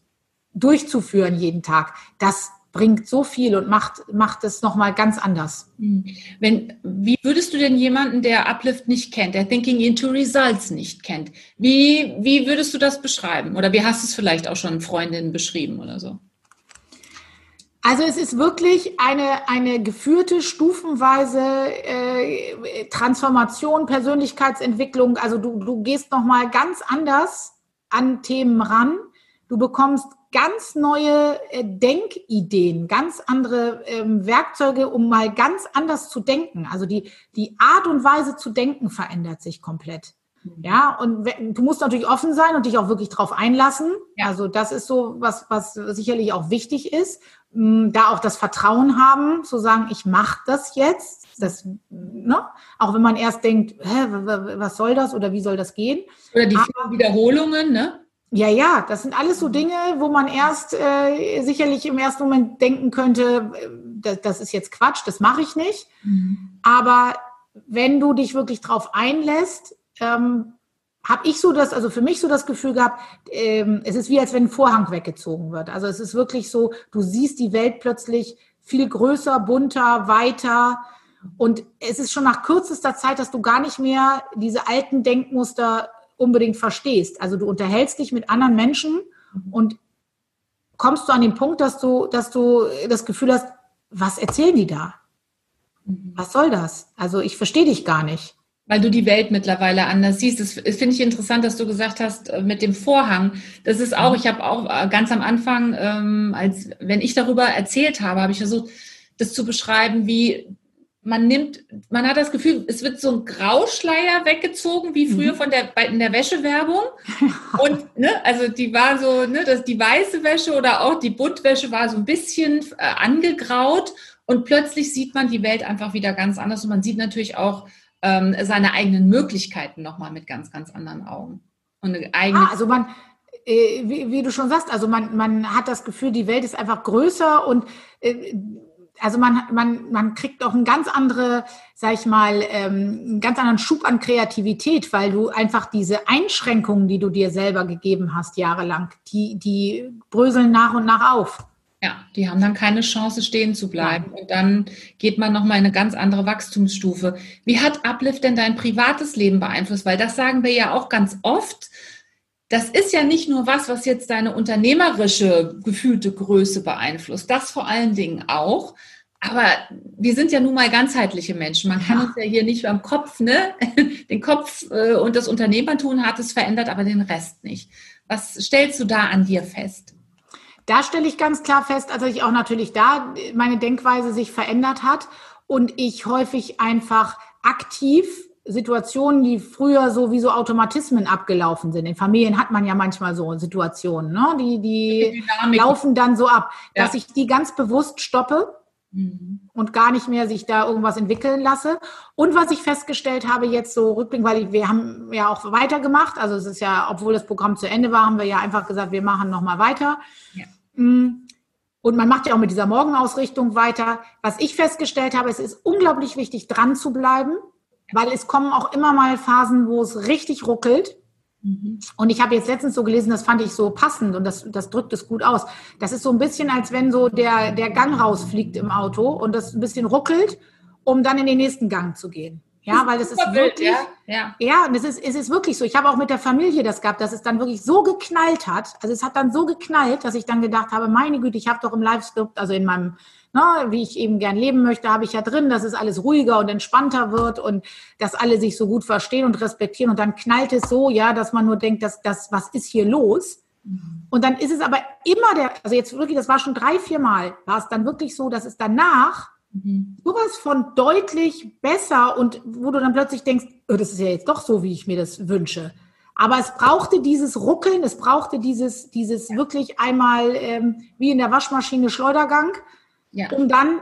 durchzuführen jeden Tag, das bringt so viel und macht, macht es nochmal ganz anders. Hm. Wenn, wie würdest du denn jemanden, der Uplift nicht kennt, der Thinking into Results nicht kennt, wie, wie würdest du das beschreiben? Oder wie hast du es vielleicht auch schon Freundinnen beschrieben oder so? Also es ist wirklich eine, eine geführte, stufenweise äh, Transformation, Persönlichkeitsentwicklung. Also du, du gehst nochmal ganz anders an Themen ran. Du bekommst ganz neue äh, Denkideen, ganz andere ähm, Werkzeuge, um mal ganz anders zu denken. Also die, die Art und Weise zu denken verändert sich komplett. Mhm. Ja, und du musst natürlich offen sein und dich auch wirklich drauf einlassen. Ja. Also das ist so was, was sicherlich auch wichtig ist. Da auch das Vertrauen haben, zu sagen, ich mache das jetzt. Das, ne? Auch wenn man erst denkt, hä, was soll das oder wie soll das gehen? Oder die Aber, Wiederholungen, ne? Ja, ja, das sind alles so Dinge, wo man erst äh, sicherlich im ersten Moment denken könnte, äh, das, das ist jetzt Quatsch, das mache ich nicht. Mhm. Aber wenn du dich wirklich drauf einlässt, ähm, habe ich so das, also für mich so das Gefühl gehabt, ähm, es ist wie als wenn ein Vorhang weggezogen wird. Also es ist wirklich so, du siehst die Welt plötzlich viel größer, bunter, weiter. Und es ist schon nach kürzester Zeit, dass du gar nicht mehr diese alten Denkmuster unbedingt verstehst. Also du unterhältst dich mit anderen Menschen und kommst du an den Punkt, dass du, dass du das Gefühl hast, was erzählen die da? Was soll das? Also ich verstehe dich gar nicht. Weil du die Welt mittlerweile anders siehst. Das finde ich interessant, dass du gesagt hast, äh, mit dem Vorhang. Das ist auch, mhm. ich habe auch äh, ganz am Anfang, ähm, als wenn ich darüber erzählt habe, habe ich versucht, das zu beschreiben, wie man nimmt, man hat das Gefühl, es wird so ein Grauschleier weggezogen, wie früher mhm. von der, in der Wäschewerbung. Und, ne, also die war so, ne, das, die weiße Wäsche oder auch die Buntwäsche war so ein bisschen äh, angegraut und plötzlich sieht man die Welt einfach wieder ganz anders und man sieht natürlich auch ähm, seine eigenen Möglichkeiten nochmal mit ganz, ganz anderen Augen. Und eine ah, also man, äh, wie, wie, du schon sagst, also man, man hat das Gefühl, die Welt ist einfach größer und äh, also man, man, man kriegt auch einen ganz andere, sag ich mal, ähm, einen ganz anderen Schub an Kreativität, weil du einfach diese Einschränkungen, die du dir selber gegeben hast jahrelang, die, die bröseln nach und nach auf. Ja, die haben dann keine Chance, stehen zu bleiben. Und dann geht man nochmal in eine ganz andere Wachstumsstufe. Wie hat Uplift denn dein privates Leben beeinflusst? Weil das sagen wir ja auch ganz oft. Das ist ja nicht nur was, was jetzt deine unternehmerische gefühlte Größe beeinflusst. Das vor allen Dingen auch. Aber wir sind ja nun mal ganzheitliche Menschen. Man kann ja. uns ja hier nicht am Kopf, ne? Den Kopf äh, und das Unternehmertun hat es verändert, aber den Rest nicht. Was stellst du da an dir fest? Da stelle ich ganz klar fest, also ich auch natürlich da meine Denkweise sich verändert hat und ich häufig einfach aktiv Situationen, die früher so wie so Automatismen abgelaufen sind. In Familien hat man ja manchmal so Situationen, ne? die, die, die laufen dann so ab, ja. dass ich die ganz bewusst stoppe mhm. und gar nicht mehr sich da irgendwas entwickeln lasse. Und was ich festgestellt habe jetzt so rückblickend, weil wir haben ja auch weitergemacht, also es ist ja, obwohl das Programm zu Ende war, haben wir ja einfach gesagt, wir machen nochmal weiter. Ja. Mm. Und man macht ja auch mit dieser Morgenausrichtung weiter. Was ich festgestellt habe, es ist unglaublich wichtig, dran zu bleiben, weil es kommen auch immer mal Phasen, wo es richtig ruckelt. Mhm. Und ich habe jetzt letztens so gelesen, das fand ich so passend und das, das drückt es gut aus. Das ist so ein bisschen, als wenn so der, der Gang rausfliegt im Auto und das ein bisschen ruckelt, um dann in den nächsten Gang zu gehen. Ja, weil es ist wirklich, ja, ja. ja, und es ist, es ist wirklich so. Ich habe auch mit der Familie das gehabt, dass es dann wirklich so geknallt hat. Also es hat dann so geknallt, dass ich dann gedacht habe, meine Güte, ich habe doch im Live-Script, also in meinem, ne, wie ich eben gern leben möchte, habe ich ja drin, dass es alles ruhiger und entspannter wird und dass alle sich so gut verstehen und respektieren. Und dann knallt es so, ja, dass man nur denkt, dass das, was ist hier los? Mhm. Und dann ist es aber immer der, also jetzt wirklich, das war schon drei, vier Mal, war es dann wirklich so, dass es danach Mhm. Sowas von deutlich besser und wo du dann plötzlich denkst, oh, das ist ja jetzt doch so, wie ich mir das wünsche. Aber es brauchte dieses Ruckeln, es brauchte dieses, dieses wirklich einmal ähm, wie in der Waschmaschine Schleudergang, ja. um dann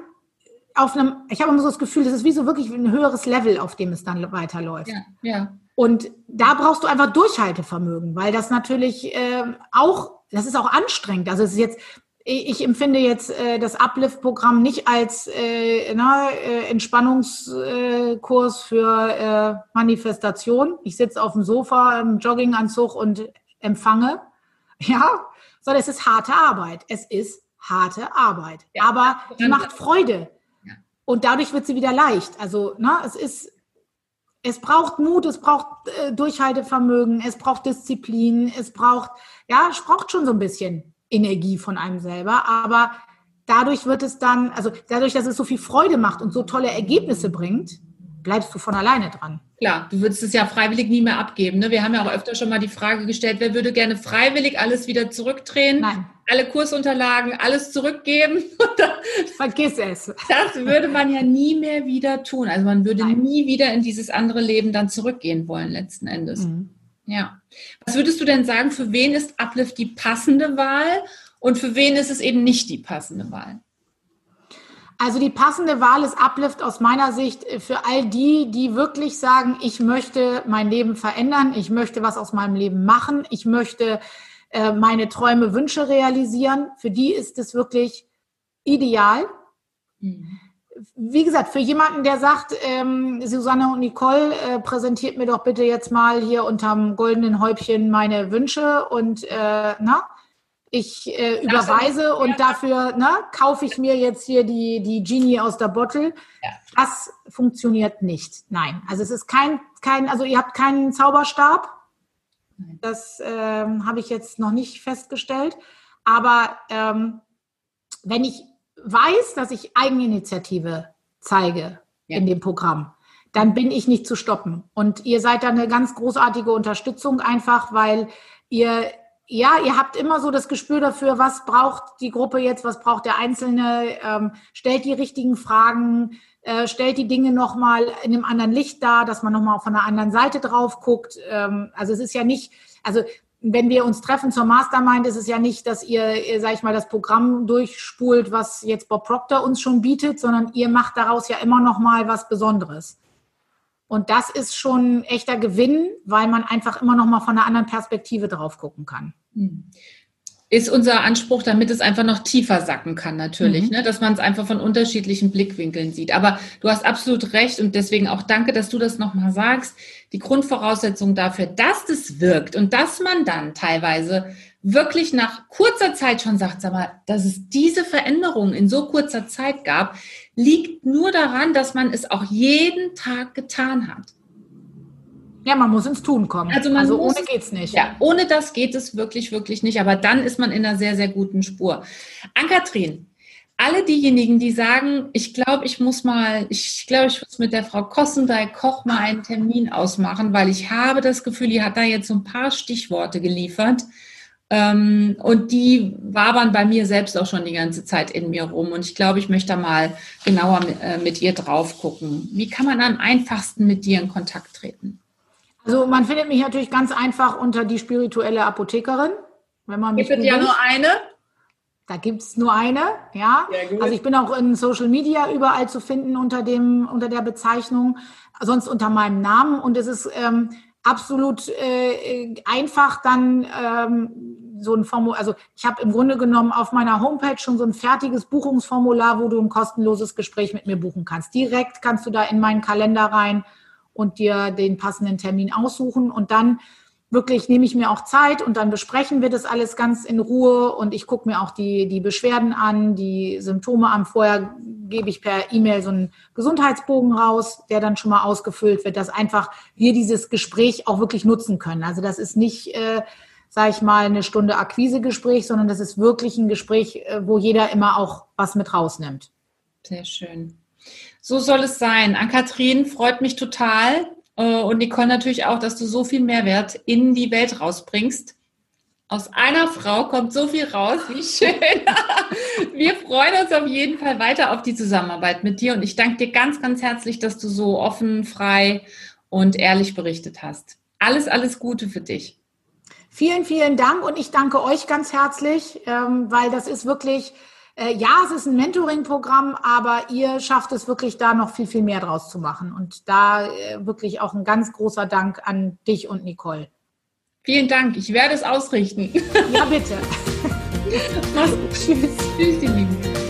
auf einem, ich habe immer so das Gefühl, das ist wie so wirklich ein höheres Level, auf dem es dann weiterläuft. Ja, ja. Und da brauchst du einfach Durchhaltevermögen, weil das natürlich äh, auch, das ist auch anstrengend. Also es ist jetzt, ich empfinde jetzt äh, das Uplift-Programm nicht als äh, na, äh, Entspannungskurs für äh, Manifestation. Ich sitze auf dem Sofa im Jogginganzug und empfange. Ja, sondern es ist harte Arbeit. Es ist harte Arbeit. Ja, Aber die macht Freude. Ja. Und dadurch wird sie wieder leicht. Also, na, es ist, es braucht Mut, es braucht äh, Durchhaltevermögen, es braucht Disziplin, es braucht, ja, es braucht schon so ein bisschen. Energie von einem selber, aber dadurch wird es dann, also dadurch, dass es so viel Freude macht und so tolle Ergebnisse bringt, bleibst du von alleine dran. Klar, du würdest es ja freiwillig nie mehr abgeben. Ne? Wir haben ja auch öfter schon mal die Frage gestellt, wer würde gerne freiwillig alles wieder zurückdrehen? Nein. Alle Kursunterlagen, alles zurückgeben. Vergiss es. Das würde man ja nie mehr wieder tun. Also man würde Nein. nie wieder in dieses andere Leben dann zurückgehen wollen, letzten Endes. Mhm. Ja. Was würdest du denn sagen, für wen ist Uplift die passende Wahl und für wen ist es eben nicht die passende Wahl? Also die passende Wahl ist Uplift aus meiner Sicht für all die, die wirklich sagen, ich möchte mein Leben verändern, ich möchte was aus meinem Leben machen, ich möchte äh, meine Träume, Wünsche realisieren. Für die ist es wirklich ideal. Mhm wie gesagt, für jemanden, der sagt, ähm, Susanne und Nicole, äh, präsentiert mir doch bitte jetzt mal hier unterm goldenen Häubchen meine Wünsche und äh, na, ich äh, überweise und dafür na, kaufe ich mir jetzt hier die, die Genie aus der Bottle. Ja. Das funktioniert nicht. Nein. Also es ist kein, kein, also ihr habt keinen Zauberstab. Das ähm, habe ich jetzt noch nicht festgestellt. Aber ähm, wenn ich weiß, dass ich Eigeninitiative zeige ja. in dem Programm, dann bin ich nicht zu stoppen. Und ihr seid da eine ganz großartige Unterstützung einfach, weil ihr ja, ihr habt immer so das Gespür dafür, was braucht die Gruppe jetzt, was braucht der Einzelne, ähm, stellt die richtigen Fragen, äh, stellt die Dinge nochmal in einem anderen Licht dar, dass man nochmal von der anderen Seite drauf guckt. Ähm, also es ist ja nicht, also wenn wir uns treffen zur Mastermind, ist es ja nicht, dass ihr, sag ich mal, das Programm durchspult, was jetzt Bob Proctor uns schon bietet, sondern ihr macht daraus ja immer noch mal was Besonderes. Und das ist schon ein echter Gewinn, weil man einfach immer noch mal von einer anderen Perspektive drauf gucken kann. Ist unser Anspruch, damit es einfach noch tiefer sacken kann, natürlich, mhm. ne? dass man es einfach von unterschiedlichen Blickwinkeln sieht. Aber du hast absolut recht und deswegen auch danke, dass du das nochmal sagst. Die Grundvoraussetzung dafür, dass das wirkt und dass man dann teilweise wirklich nach kurzer Zeit schon sagt, sag mal, dass es diese Veränderung in so kurzer Zeit gab, liegt nur daran, dass man es auch jeden Tag getan hat. Ja, man muss ins Tun kommen. Also, also muss, ohne geht's nicht. Ja, ohne das geht es wirklich, wirklich nicht. Aber dann ist man in einer sehr, sehr guten Spur. An-Kathrin, alle diejenigen, die sagen, ich glaube, ich muss mal, ich glaube, ich muss mit der Frau Kossendey-Koch mal einen Termin ausmachen, weil ich habe das Gefühl, die hat da jetzt so ein paar Stichworte geliefert. Ähm, und die wabern bei mir selbst auch schon die ganze Zeit in mir rum. Und ich glaube, ich möchte da mal genauer mit, äh, mit ihr drauf gucken. Wie kann man am einfachsten mit dir in Kontakt treten? Also man findet mich natürlich ganz einfach unter die spirituelle Apothekerin. Wenn man mich gibt es ja nur eine? Da gibt es nur eine, ja. Also ich bin auch in Social Media überall zu finden unter dem, unter der Bezeichnung, sonst unter meinem Namen. Und es ist ähm, absolut äh, einfach dann ähm, so ein Formular, also ich habe im Grunde genommen auf meiner Homepage schon so ein fertiges Buchungsformular, wo du ein kostenloses Gespräch mit mir buchen kannst. Direkt kannst du da in meinen Kalender rein und dir den passenden Termin aussuchen und dann wirklich nehme ich mir auch Zeit und dann besprechen wir das alles ganz in Ruhe und ich gucke mir auch die, die Beschwerden an, die Symptome an. Vorher gebe ich per E-Mail so einen Gesundheitsbogen raus, der dann schon mal ausgefüllt wird, dass einfach wir dieses Gespräch auch wirklich nutzen können. Also das ist nicht, äh, sage ich mal, eine Stunde Akquisegespräch, sondern das ist wirklich ein Gespräch, äh, wo jeder immer auch was mit rausnimmt. Sehr schön. So soll es sein. Ann-Kathrin freut mich total. Äh, und Nicole natürlich auch, dass du so viel Mehrwert in die Welt rausbringst. Aus einer Frau kommt so viel raus, wie schön. Wir freuen uns auf jeden Fall weiter auf die Zusammenarbeit mit dir und ich danke dir ganz, ganz herzlich, dass du so offen, frei und ehrlich berichtet hast. Alles, alles Gute für dich. Vielen, vielen Dank und ich danke euch ganz herzlich, ähm, weil das ist wirklich äh, ja, es ist ein Mentoring-Programm, aber ihr schafft es wirklich da noch viel, viel mehr draus zu machen. Und da äh, wirklich auch ein ganz großer Dank an dich und Nicole. Vielen Dank. Ich werde es ausrichten. Ja, bitte. Mach's gut. Tschüss. Tschüss, ihr Lieben.